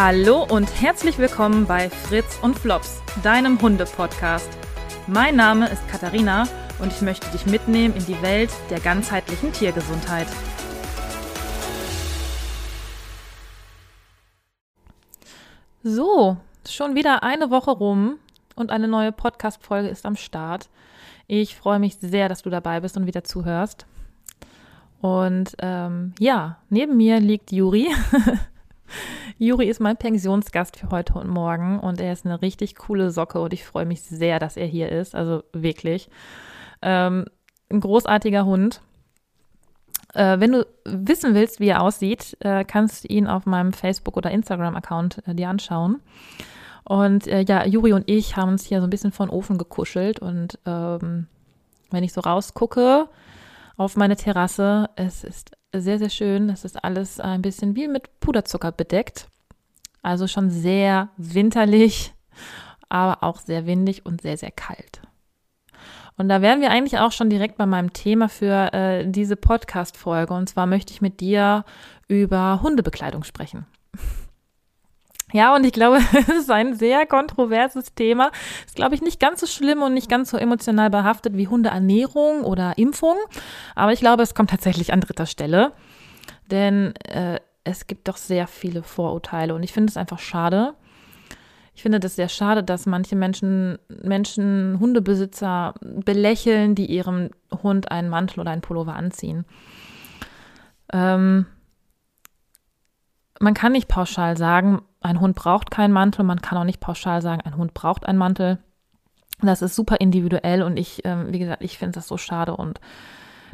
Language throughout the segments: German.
Hallo und herzlich willkommen bei Fritz und Flops, deinem Hunde-Podcast. Mein Name ist Katharina und ich möchte dich mitnehmen in die Welt der ganzheitlichen Tiergesundheit. So, schon wieder eine Woche rum und eine neue Podcast-Folge ist am Start. Ich freue mich sehr, dass du dabei bist und wieder zuhörst. Und ähm, ja, neben mir liegt Juri. Juri ist mein Pensionsgast für heute und morgen und er ist eine richtig coole Socke und ich freue mich sehr, dass er hier ist. Also wirklich. Ähm, ein großartiger Hund. Äh, wenn du wissen willst, wie er aussieht, äh, kannst du ihn auf meinem Facebook- oder Instagram-Account äh, dir anschauen. Und äh, ja, Juri und ich haben uns hier so ein bisschen von Ofen gekuschelt und ähm, wenn ich so rausgucke auf meine Terrasse, es ist sehr, sehr schön. Es ist alles ein bisschen wie mit Puderzucker bedeckt. Also schon sehr winterlich, aber auch sehr windig und sehr, sehr kalt. Und da wären wir eigentlich auch schon direkt bei meinem Thema für äh, diese Podcast-Folge. Und zwar möchte ich mit dir über Hundebekleidung sprechen. Ja, und ich glaube, es ist ein sehr kontroverses Thema. Ist, glaube ich, nicht ganz so schlimm und nicht ganz so emotional behaftet wie Hundeernährung oder Impfung. Aber ich glaube, es kommt tatsächlich an dritter Stelle. Denn äh, es gibt doch sehr viele Vorurteile und ich finde es einfach schade. Ich finde das sehr schade, dass manche Menschen, Menschen, Hundebesitzer belächeln, die ihrem Hund einen Mantel oder einen Pullover anziehen. Ähm, man kann nicht pauschal sagen, ein Hund braucht keinen Mantel. Man kann auch nicht pauschal sagen, ein Hund braucht einen Mantel. Das ist super individuell und ich, ähm, wie gesagt, ich finde das so schade. Und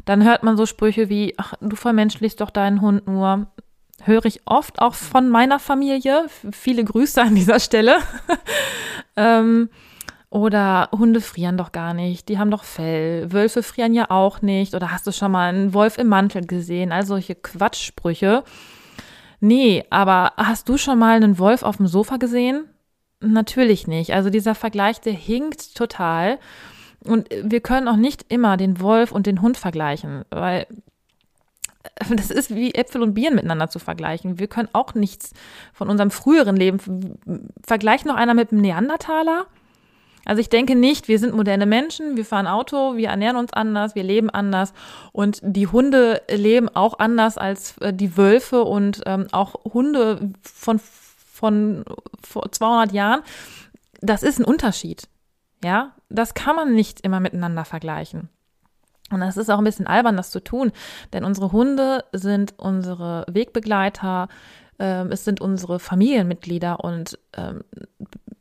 dann hört man so Sprüche wie, ach, du vermenschlichst doch deinen Hund nur. Höre ich oft auch von meiner Familie. Viele Grüße an dieser Stelle. ähm, oder Hunde frieren doch gar nicht, die haben doch Fell. Wölfe frieren ja auch nicht. Oder hast du schon mal einen Wolf im Mantel gesehen? All solche Quatschsprüche. Nee, aber hast du schon mal einen Wolf auf dem Sofa gesehen? Natürlich nicht. Also dieser Vergleich, der hinkt total. Und wir können auch nicht immer den Wolf und den Hund vergleichen, weil das ist wie Äpfel und Bieren miteinander zu vergleichen. Wir können auch nichts von unserem früheren Leben. Vergleicht noch einer mit einem Neandertaler? Also ich denke nicht, wir sind moderne Menschen, wir fahren Auto, wir ernähren uns anders, wir leben anders und die Hunde leben auch anders als äh, die Wölfe und ähm, auch Hunde von, von vor 200 Jahren. Das ist ein Unterschied. Ja, das kann man nicht immer miteinander vergleichen. Und das ist auch ein bisschen albern, das zu tun, denn unsere Hunde sind unsere Wegbegleiter, ähm, es sind unsere Familienmitglieder und ähm,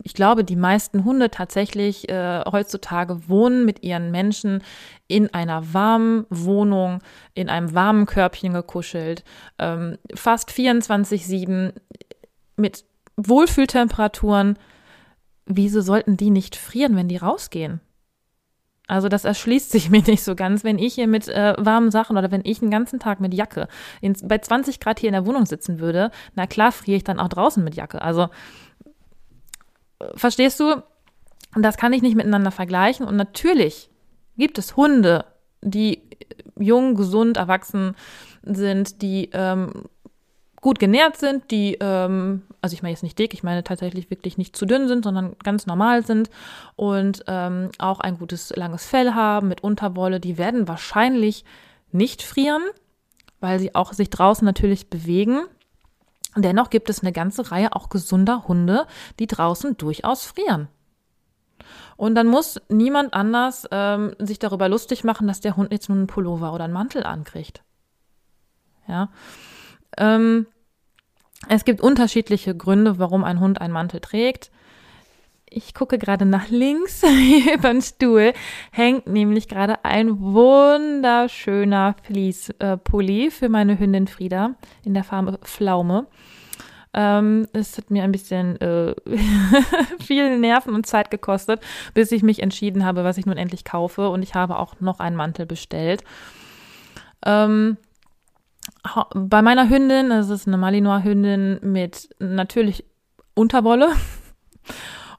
ich glaube, die meisten Hunde tatsächlich äh, heutzutage wohnen mit ihren Menschen in einer warmen Wohnung, in einem warmen Körbchen gekuschelt, ähm, fast 24-7 mit Wohlfühltemperaturen. Wieso sollten die nicht frieren, wenn die rausgehen? Also das erschließt sich mir nicht so ganz, wenn ich hier mit äh, warmen Sachen oder wenn ich einen ganzen Tag mit Jacke in, bei 20 Grad hier in der Wohnung sitzen würde, na klar friere ich dann auch draußen mit Jacke. Also äh, verstehst du? Das kann ich nicht miteinander vergleichen. Und natürlich gibt es Hunde, die jung, gesund, erwachsen sind, die ähm, gut genährt sind, die, ähm, also ich meine jetzt nicht dick, ich meine tatsächlich wirklich nicht zu dünn sind, sondern ganz normal sind und ähm, auch ein gutes langes Fell haben mit Unterwolle, die werden wahrscheinlich nicht frieren, weil sie auch sich draußen natürlich bewegen. Dennoch gibt es eine ganze Reihe auch gesunder Hunde, die draußen durchaus frieren. Und dann muss niemand anders ähm, sich darüber lustig machen, dass der Hund jetzt nur einen Pullover oder einen Mantel ankriegt. Ja. Ähm, es gibt unterschiedliche Gründe, warum ein Hund einen Mantel trägt. Ich gucke gerade nach links über den Stuhl, hängt nämlich gerade ein wunderschöner Fließpulli für meine Hündin Frieda in der Farbe Pflaume. Ähm, es hat mir ein bisschen äh, viel Nerven und Zeit gekostet, bis ich mich entschieden habe, was ich nun endlich kaufe. Und ich habe auch noch einen Mantel bestellt. Ähm, bei meiner Hündin, das ist eine Malinois-Hündin mit natürlich Unterwolle.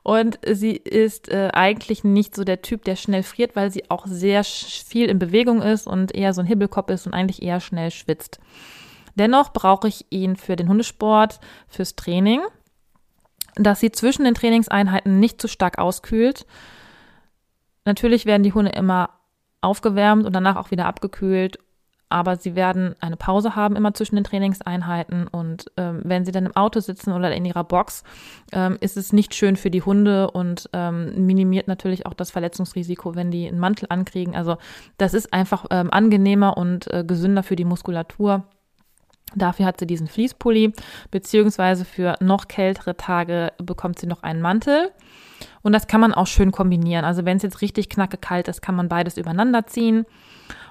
Und sie ist äh, eigentlich nicht so der Typ, der schnell friert, weil sie auch sehr viel in Bewegung ist und eher so ein Hibbelkopf ist und eigentlich eher schnell schwitzt. Dennoch brauche ich ihn für den Hundesport, fürs Training. dass sie zwischen den Trainingseinheiten nicht zu stark auskühlt. Natürlich werden die Hunde immer aufgewärmt und danach auch wieder abgekühlt aber sie werden eine Pause haben immer zwischen den Trainingseinheiten und ähm, wenn sie dann im Auto sitzen oder in ihrer Box, ähm, ist es nicht schön für die Hunde und ähm, minimiert natürlich auch das Verletzungsrisiko, wenn die einen Mantel ankriegen. Also das ist einfach ähm, angenehmer und äh, gesünder für die Muskulatur. Dafür hat sie diesen Fließpulli, beziehungsweise für noch kältere Tage bekommt sie noch einen Mantel. Und das kann man auch schön kombinieren. Also wenn es jetzt richtig knacke kalt ist, kann man beides übereinander ziehen.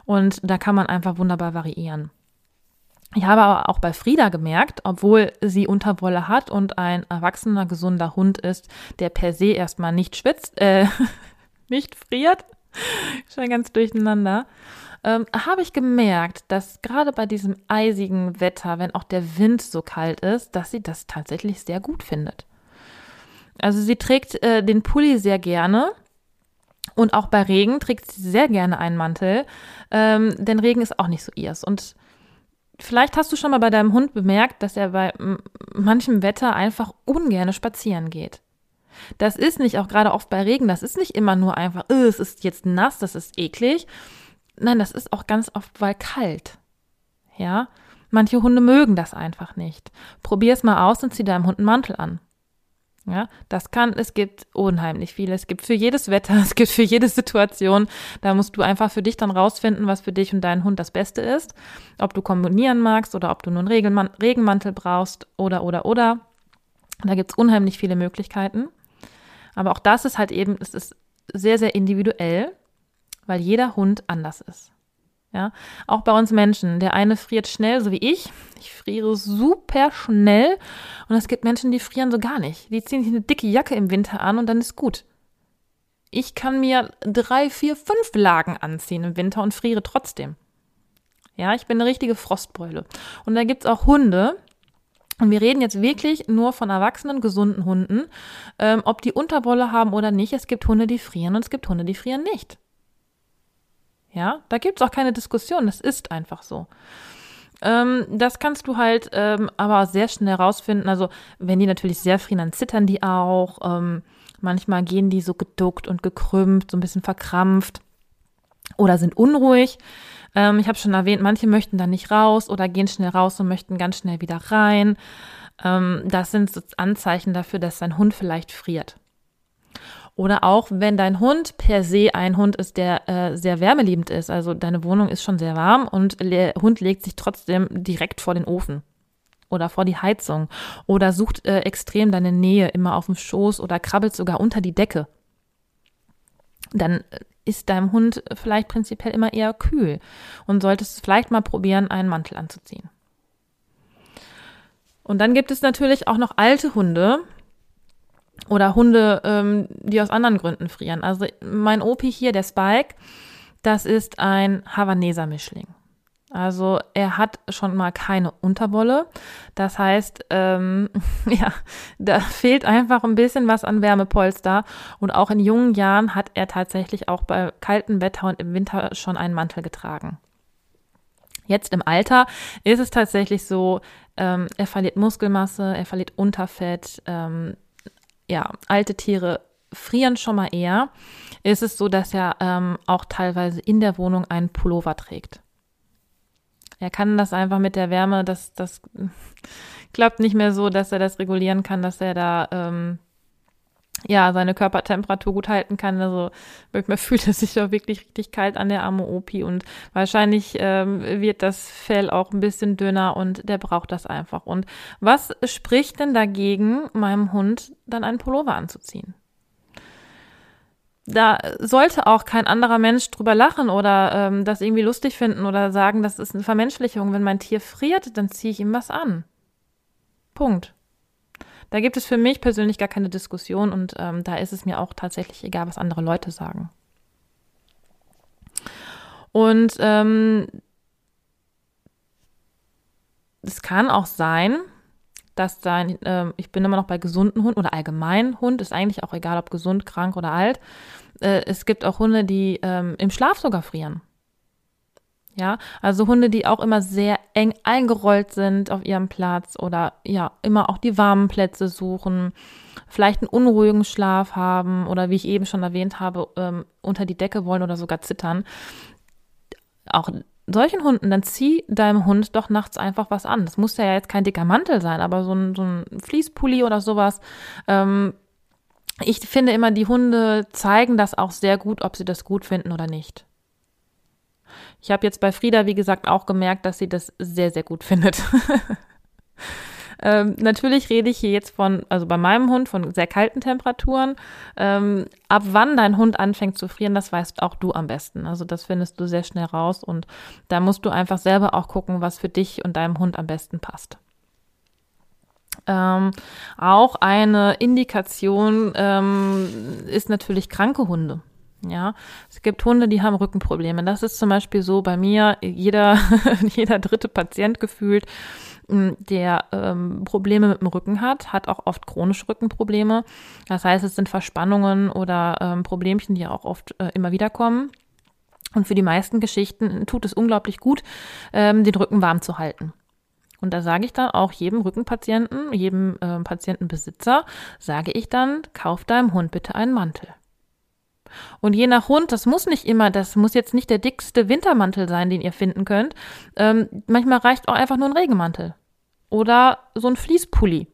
Und da kann man einfach wunderbar variieren. Ich habe aber auch bei Frieda gemerkt, obwohl sie Unterwolle hat und ein erwachsener, gesunder Hund ist, der per se erstmal nicht schwitzt, äh, nicht friert, schon ganz durcheinander, ähm, habe ich gemerkt, dass gerade bei diesem eisigen Wetter, wenn auch der Wind so kalt ist, dass sie das tatsächlich sehr gut findet. Also sie trägt äh, den Pulli sehr gerne und auch bei Regen trägt sie sehr gerne einen Mantel, ähm, denn Regen ist auch nicht so ihrs. Und vielleicht hast du schon mal bei deinem Hund bemerkt, dass er bei manchem Wetter einfach ungerne spazieren geht. Das ist nicht auch gerade oft bei Regen, das ist nicht immer nur einfach, oh, es ist jetzt nass, das ist eklig. Nein, das ist auch ganz oft, weil kalt. Ja, manche Hunde mögen das einfach nicht. Probier es mal aus und zieh deinem Hund einen Mantel an. Ja, das kann, es gibt unheimlich viele. Es gibt für jedes Wetter, es gibt für jede Situation. Da musst du einfach für dich dann rausfinden, was für dich und deinen Hund das Beste ist. Ob du kombinieren magst oder ob du nur einen Regenman Regenmantel brauchst oder, oder, oder. Da gibt's unheimlich viele Möglichkeiten. Aber auch das ist halt eben, es ist sehr, sehr individuell, weil jeder Hund anders ist. Ja, auch bei uns Menschen. Der eine friert schnell, so wie ich. Ich friere super schnell. Und es gibt Menschen, die frieren so gar nicht. Die ziehen sich eine dicke Jacke im Winter an und dann ist gut. Ich kann mir drei, vier, fünf Lagen anziehen im Winter und friere trotzdem. Ja, ich bin eine richtige Frostbeule. Und da gibt's auch Hunde, und wir reden jetzt wirklich nur von erwachsenen, gesunden Hunden, ähm, ob die Unterwolle haben oder nicht. Es gibt Hunde, die frieren und es gibt Hunde, die frieren nicht. Ja, da gibt es auch keine Diskussion, das ist einfach so. Ähm, das kannst du halt ähm, aber sehr schnell rausfinden. Also, wenn die natürlich sehr frieren, dann zittern die auch. Ähm, manchmal gehen die so geduckt und gekrümmt, so ein bisschen verkrampft oder sind unruhig. Ähm, ich habe schon erwähnt, manche möchten dann nicht raus oder gehen schnell raus und möchten ganz schnell wieder rein. Ähm, das sind so Anzeichen dafür, dass dein Hund vielleicht friert. Oder auch, wenn dein Hund per se ein Hund ist, der äh, sehr wärmeliebend ist, also deine Wohnung ist schon sehr warm und der Hund legt sich trotzdem direkt vor den Ofen oder vor die Heizung oder sucht äh, extrem deine Nähe immer auf dem Schoß oder krabbelt sogar unter die Decke, dann äh, ist deinem Hund vielleicht prinzipiell immer eher kühl und solltest vielleicht mal probieren, einen Mantel anzuziehen. Und dann gibt es natürlich auch noch alte Hunde, oder Hunde, ähm, die aus anderen Gründen frieren. Also mein Opi hier, der Spike, das ist ein Havaneser Mischling. Also er hat schon mal keine Unterwolle. Das heißt, ähm, ja, da fehlt einfach ein bisschen was an Wärmepolster. Und auch in jungen Jahren hat er tatsächlich auch bei kaltem Wetter und im Winter schon einen Mantel getragen. Jetzt im Alter ist es tatsächlich so, ähm, er verliert Muskelmasse, er verliert Unterfett, ähm, ja, alte Tiere frieren schon mal eher, ist es so, dass er ähm, auch teilweise in der Wohnung einen Pullover trägt. Er kann das einfach mit der Wärme, das, das klappt nicht mehr so, dass er das regulieren kann, dass er da ähm, ja, seine Körpertemperatur gut halten kann. Also manchmal fühlt er sich auch wirklich richtig kalt an der arme Opi und wahrscheinlich ähm, wird das Fell auch ein bisschen dünner und der braucht das einfach. Und was spricht denn dagegen, meinem Hund dann einen Pullover anzuziehen? Da sollte auch kein anderer Mensch drüber lachen oder ähm, das irgendwie lustig finden oder sagen, das ist eine Vermenschlichung. Wenn mein Tier friert, dann ziehe ich ihm was an. Punkt. Da gibt es für mich persönlich gar keine Diskussion und ähm, da ist es mir auch tatsächlich egal, was andere Leute sagen. Und ähm, es kann auch sein, dass dein, äh, ich bin immer noch bei gesunden Hunden oder allgemein Hund, ist eigentlich auch egal, ob gesund, krank oder alt. Äh, es gibt auch Hunde, die ähm, im Schlaf sogar frieren. Ja, also Hunde, die auch immer sehr eng eingerollt sind auf ihrem Platz oder ja, immer auch die warmen Plätze suchen, vielleicht einen unruhigen Schlaf haben oder wie ich eben schon erwähnt habe, ähm, unter die Decke wollen oder sogar zittern. Auch solchen Hunden, dann zieh deinem Hund doch nachts einfach was an. Das muss ja jetzt kein dicker Mantel sein, aber so ein, so ein Fließpulli oder sowas. Ähm, ich finde immer, die Hunde zeigen das auch sehr gut, ob sie das gut finden oder nicht. Ich habe jetzt bei Frieda, wie gesagt, auch gemerkt, dass sie das sehr, sehr gut findet. ähm, natürlich rede ich hier jetzt von, also bei meinem Hund, von sehr kalten Temperaturen. Ähm, ab wann dein Hund anfängt zu frieren, das weißt auch du am besten. Also das findest du sehr schnell raus und da musst du einfach selber auch gucken, was für dich und deinem Hund am besten passt. Ähm, auch eine Indikation ähm, ist natürlich kranke Hunde. Ja, es gibt Hunde, die haben Rückenprobleme. Das ist zum Beispiel so bei mir, jeder, jeder dritte Patient gefühlt, der ähm, Probleme mit dem Rücken hat, hat auch oft chronische Rückenprobleme. Das heißt, es sind Verspannungen oder ähm, Problemchen, die auch oft äh, immer wieder kommen. Und für die meisten Geschichten tut es unglaublich gut, ähm, den Rücken warm zu halten. Und da sage ich dann auch jedem Rückenpatienten, jedem äh, Patientenbesitzer, sage ich dann, kauf deinem Hund bitte einen Mantel. Und je nach Hund, das muss nicht immer, das muss jetzt nicht der dickste Wintermantel sein, den ihr finden könnt. Ähm, manchmal reicht auch einfach nur ein Regenmantel. Oder so ein Fließpulli.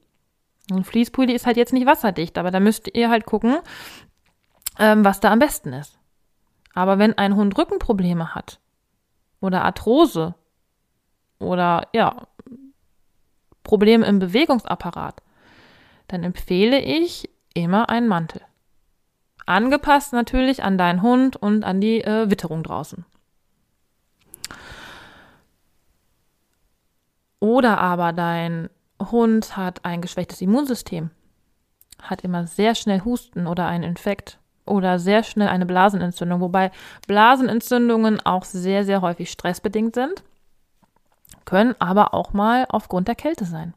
Ein Fließpulli ist halt jetzt nicht wasserdicht, aber da müsst ihr halt gucken, ähm, was da am besten ist. Aber wenn ein Hund Rückenprobleme hat oder Arthrose oder ja, Probleme im Bewegungsapparat, dann empfehle ich immer einen Mantel. Angepasst natürlich an deinen Hund und an die äh, Witterung draußen. Oder aber dein Hund hat ein geschwächtes Immunsystem, hat immer sehr schnell Husten oder einen Infekt oder sehr schnell eine Blasenentzündung, wobei Blasenentzündungen auch sehr, sehr häufig stressbedingt sind, können aber auch mal aufgrund der Kälte sein.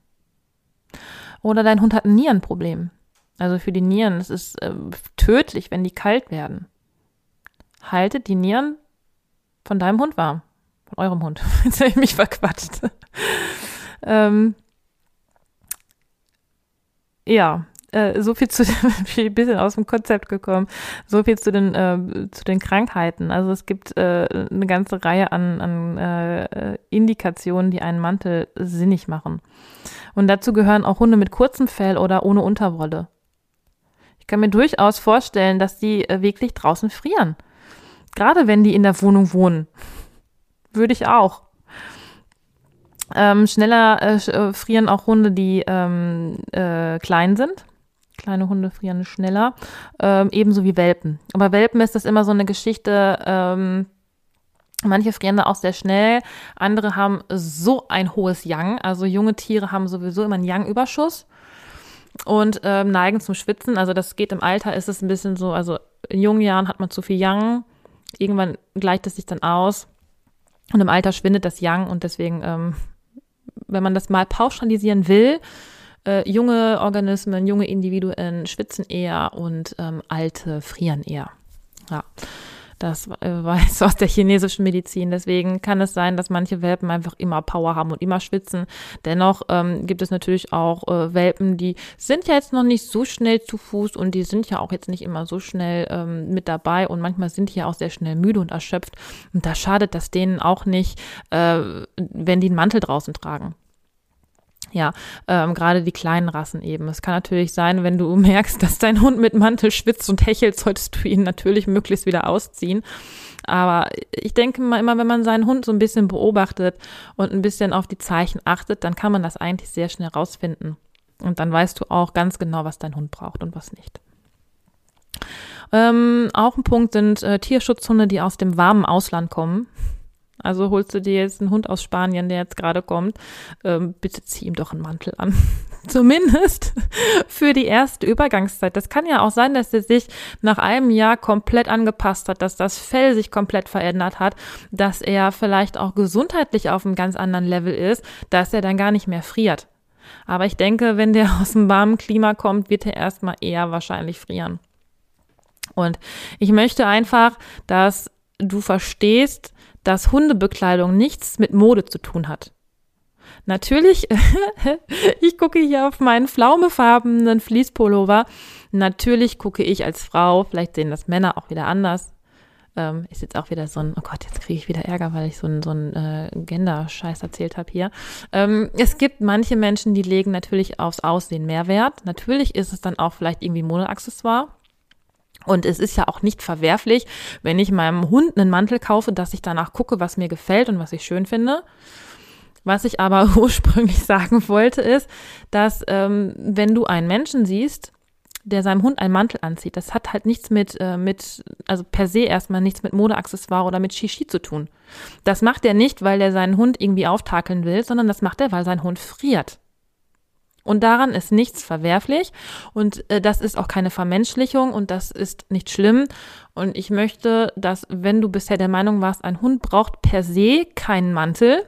Oder dein Hund hat ein Nierenproblem. Also für die Nieren, es ist äh, tödlich, wenn die kalt werden. Haltet die Nieren von deinem Hund warm. Von eurem Hund. Jetzt habe ich mich verquatscht. ähm, ja, äh, so viel zu dem, ein bisschen aus dem Konzept gekommen, so viel zu den, äh, zu den Krankheiten. Also es gibt äh, eine ganze Reihe an, an äh, Indikationen, die einen Mantel sinnig machen. Und dazu gehören auch Hunde mit kurzem Fell oder ohne Unterwolle. Ich kann mir durchaus vorstellen, dass die äh, wirklich draußen frieren. Gerade wenn die in der Wohnung wohnen. Würde ich auch. Ähm, schneller äh, äh, frieren auch Hunde, die ähm, äh, klein sind. Kleine Hunde frieren schneller. Ähm, ebenso wie Welpen. Aber Welpen ist das immer so eine Geschichte. Ähm, manche frieren da auch sehr schnell. Andere haben so ein hohes Yang. Also junge Tiere haben sowieso immer einen Yang-Überschuss und ähm, neigen zum Schwitzen. Also das geht im Alter, ist es ein bisschen so, also in jungen Jahren hat man zu viel Yang, irgendwann gleicht es sich dann aus und im Alter schwindet das Yang und deswegen, ähm, wenn man das mal pauschalisieren will, äh, junge Organismen, junge Individuen schwitzen eher und ähm, alte frieren eher. Ja. Das äh, weiß aus der chinesischen Medizin. Deswegen kann es sein, dass manche Welpen einfach immer Power haben und immer schwitzen. Dennoch ähm, gibt es natürlich auch äh, Welpen, die sind ja jetzt noch nicht so schnell zu Fuß und die sind ja auch jetzt nicht immer so schnell ähm, mit dabei und manchmal sind die ja auch sehr schnell müde und erschöpft. Und da schadet das denen auch nicht, äh, wenn die einen Mantel draußen tragen. Ja, ähm, gerade die kleinen Rassen eben. Es kann natürlich sein, wenn du merkst, dass dein Hund mit Mantel schwitzt und hechelt, solltest du ihn natürlich möglichst wieder ausziehen. Aber ich denke mal immer, wenn man seinen Hund so ein bisschen beobachtet und ein bisschen auf die Zeichen achtet, dann kann man das eigentlich sehr schnell rausfinden. Und dann weißt du auch ganz genau, was dein Hund braucht und was nicht. Ähm, auch ein Punkt sind äh, Tierschutzhunde, die aus dem warmen Ausland kommen. Also holst du dir jetzt einen Hund aus Spanien, der jetzt gerade kommt, ähm, bitte zieh ihm doch einen Mantel an. Zumindest für die erste Übergangszeit. Das kann ja auch sein, dass er sich nach einem Jahr komplett angepasst hat, dass das Fell sich komplett verändert hat, dass er vielleicht auch gesundheitlich auf einem ganz anderen Level ist, dass er dann gar nicht mehr friert. Aber ich denke, wenn der aus dem warmen Klima kommt, wird er erstmal eher wahrscheinlich frieren. Und ich möchte einfach, dass du verstehst, dass Hundebekleidung nichts mit Mode zu tun hat. Natürlich, ich gucke hier auf meinen flaumefarbenen Fließpullover. Natürlich gucke ich als Frau, vielleicht sehen das Männer auch wieder anders. Ähm, ist jetzt auch wieder so ein, oh Gott, jetzt kriege ich wieder Ärger, weil ich so ein, so ein äh, Gender-Scheiß erzählt habe hier. Ähm, es gibt manche Menschen, die legen natürlich aufs Aussehen mehr Wert. Natürlich ist es dann auch vielleicht irgendwie Modeaccessoire. Und es ist ja auch nicht verwerflich, wenn ich meinem Hund einen Mantel kaufe, dass ich danach gucke, was mir gefällt und was ich schön finde. Was ich aber ursprünglich sagen wollte, ist, dass ähm, wenn du einen Menschen siehst, der seinem Hund einen Mantel anzieht, das hat halt nichts mit, äh, mit, also per se erstmal nichts mit Modeaccessoire oder mit Shishi zu tun. Das macht er nicht, weil er seinen Hund irgendwie auftakeln will, sondern das macht er, weil sein Hund friert. Und daran ist nichts verwerflich und äh, das ist auch keine Vermenschlichung und das ist nicht schlimm. Und ich möchte, dass wenn du bisher der Meinung warst, ein Hund braucht per se keinen Mantel,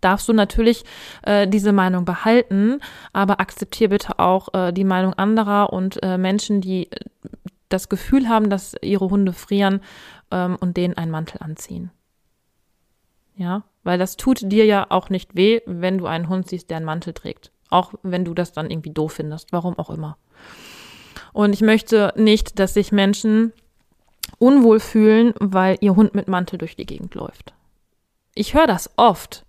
darfst du natürlich äh, diese Meinung behalten, aber akzeptiere bitte auch äh, die Meinung anderer und äh, Menschen, die äh, das Gefühl haben, dass ihre Hunde frieren ähm, und denen einen Mantel anziehen. Ja, weil das tut dir ja auch nicht weh, wenn du einen Hund siehst, der einen Mantel trägt. Auch wenn du das dann irgendwie doof findest, warum auch immer. Und ich möchte nicht, dass sich Menschen unwohl fühlen, weil ihr Hund mit Mantel durch die Gegend läuft. Ich höre das oft.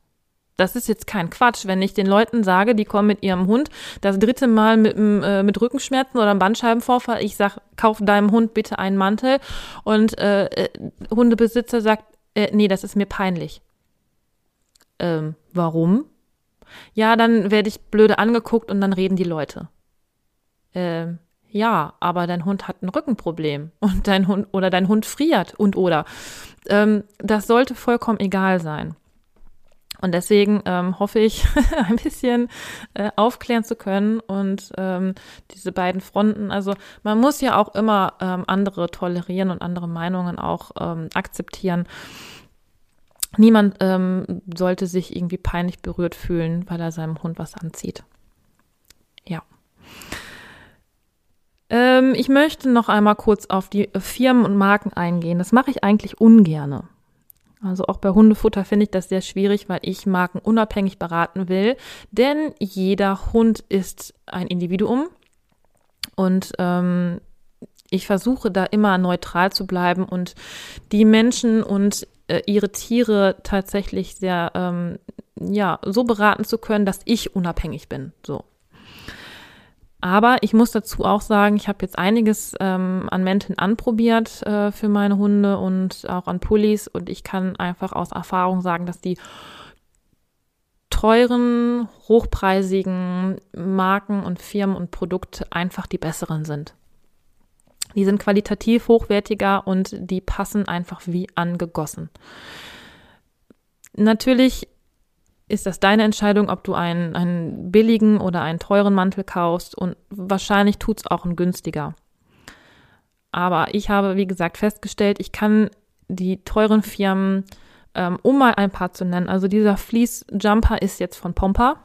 Das ist jetzt kein Quatsch, wenn ich den Leuten sage, die kommen mit ihrem Hund das dritte Mal mit, äh, mit Rückenschmerzen oder einem Bandscheibenvorfall. Ich sag, kauf deinem Hund bitte einen Mantel. Und äh, äh, Hundebesitzer sagt, äh, nee, das ist mir peinlich. Ähm, warum? Ja, dann werde ich blöde angeguckt und dann reden die Leute. Ähm, ja, aber dein Hund hat ein Rückenproblem und dein Hund oder dein Hund friert und oder. Ähm, das sollte vollkommen egal sein. Und deswegen ähm, hoffe ich, ein bisschen äh, aufklären zu können und ähm, diese beiden Fronten. Also man muss ja auch immer ähm, andere tolerieren und andere Meinungen auch ähm, akzeptieren. Niemand ähm, sollte sich irgendwie peinlich berührt fühlen, weil er seinem Hund was anzieht. Ja. Ähm, ich möchte noch einmal kurz auf die Firmen und Marken eingehen. Das mache ich eigentlich ungerne. Also auch bei Hundefutter finde ich das sehr schwierig, weil ich Marken unabhängig beraten will. Denn jeder Hund ist ein Individuum. Und ähm, ich versuche da immer neutral zu bleiben und die Menschen und äh, ihre Tiere tatsächlich sehr, ähm, ja, so beraten zu können, dass ich unabhängig bin. So. Aber ich muss dazu auch sagen, ich habe jetzt einiges ähm, an Mänteln anprobiert äh, für meine Hunde und auch an Pullis und ich kann einfach aus Erfahrung sagen, dass die teuren, hochpreisigen Marken und Firmen und Produkte einfach die besseren sind. Die sind qualitativ hochwertiger und die passen einfach wie angegossen. Natürlich ist das deine Entscheidung, ob du einen, einen billigen oder einen teuren Mantel kaufst und wahrscheinlich tut es auch ein günstiger. Aber ich habe, wie gesagt, festgestellt, ich kann die teuren Firmen, ähm, um mal ein paar zu nennen, also dieser Fleece Jumper ist jetzt von Pompa.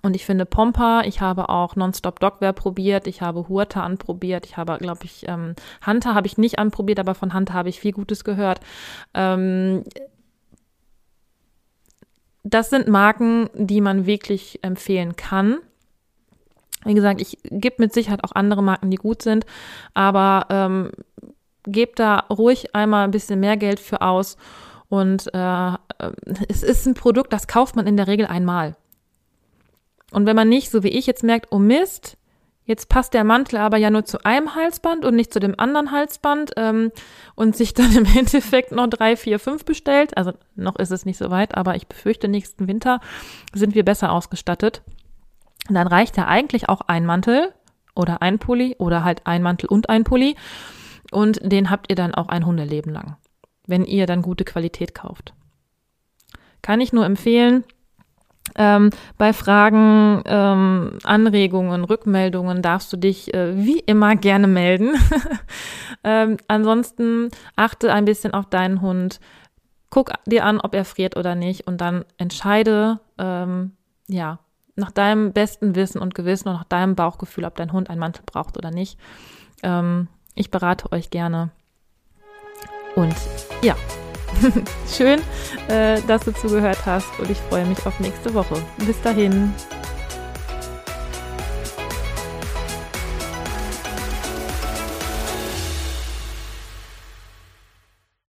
Und ich finde Pompa, ich habe auch Nonstop Dogwear probiert, ich habe Huerta anprobiert, ich habe, glaube ich, ähm, Hunter habe ich nicht anprobiert, aber von Hunter habe ich viel Gutes gehört. Ähm, das sind Marken, die man wirklich empfehlen kann. Wie gesagt, ich gebe mit Sicherheit auch andere Marken, die gut sind, aber ähm, gebt da ruhig einmal ein bisschen mehr Geld für aus. Und äh, es ist ein Produkt, das kauft man in der Regel einmal. Und wenn man nicht, so wie ich jetzt merkt, oh Mist, jetzt passt der Mantel aber ja nur zu einem Halsband und nicht zu dem anderen Halsband ähm, und sich dann im Endeffekt noch drei, vier, fünf bestellt, also noch ist es nicht so weit, aber ich befürchte, nächsten Winter sind wir besser ausgestattet. dann reicht ja eigentlich auch ein Mantel oder ein Pulli oder halt ein Mantel und ein Pulli und den habt ihr dann auch ein Hundeleben lang, wenn ihr dann gute Qualität kauft. Kann ich nur empfehlen, ähm, bei Fragen, ähm, Anregungen, Rückmeldungen darfst du dich äh, wie immer gerne melden. ähm, ansonsten achte ein bisschen auf deinen Hund. Guck dir an, ob er friert oder nicht und dann entscheide, ähm, ja, nach deinem besten Wissen und Gewissen und nach deinem Bauchgefühl, ob dein Hund einen Mantel braucht oder nicht. Ähm, ich berate euch gerne. Und ja, Schön, äh, dass du zugehört hast und ich freue mich auf nächste Woche. Bis dahin.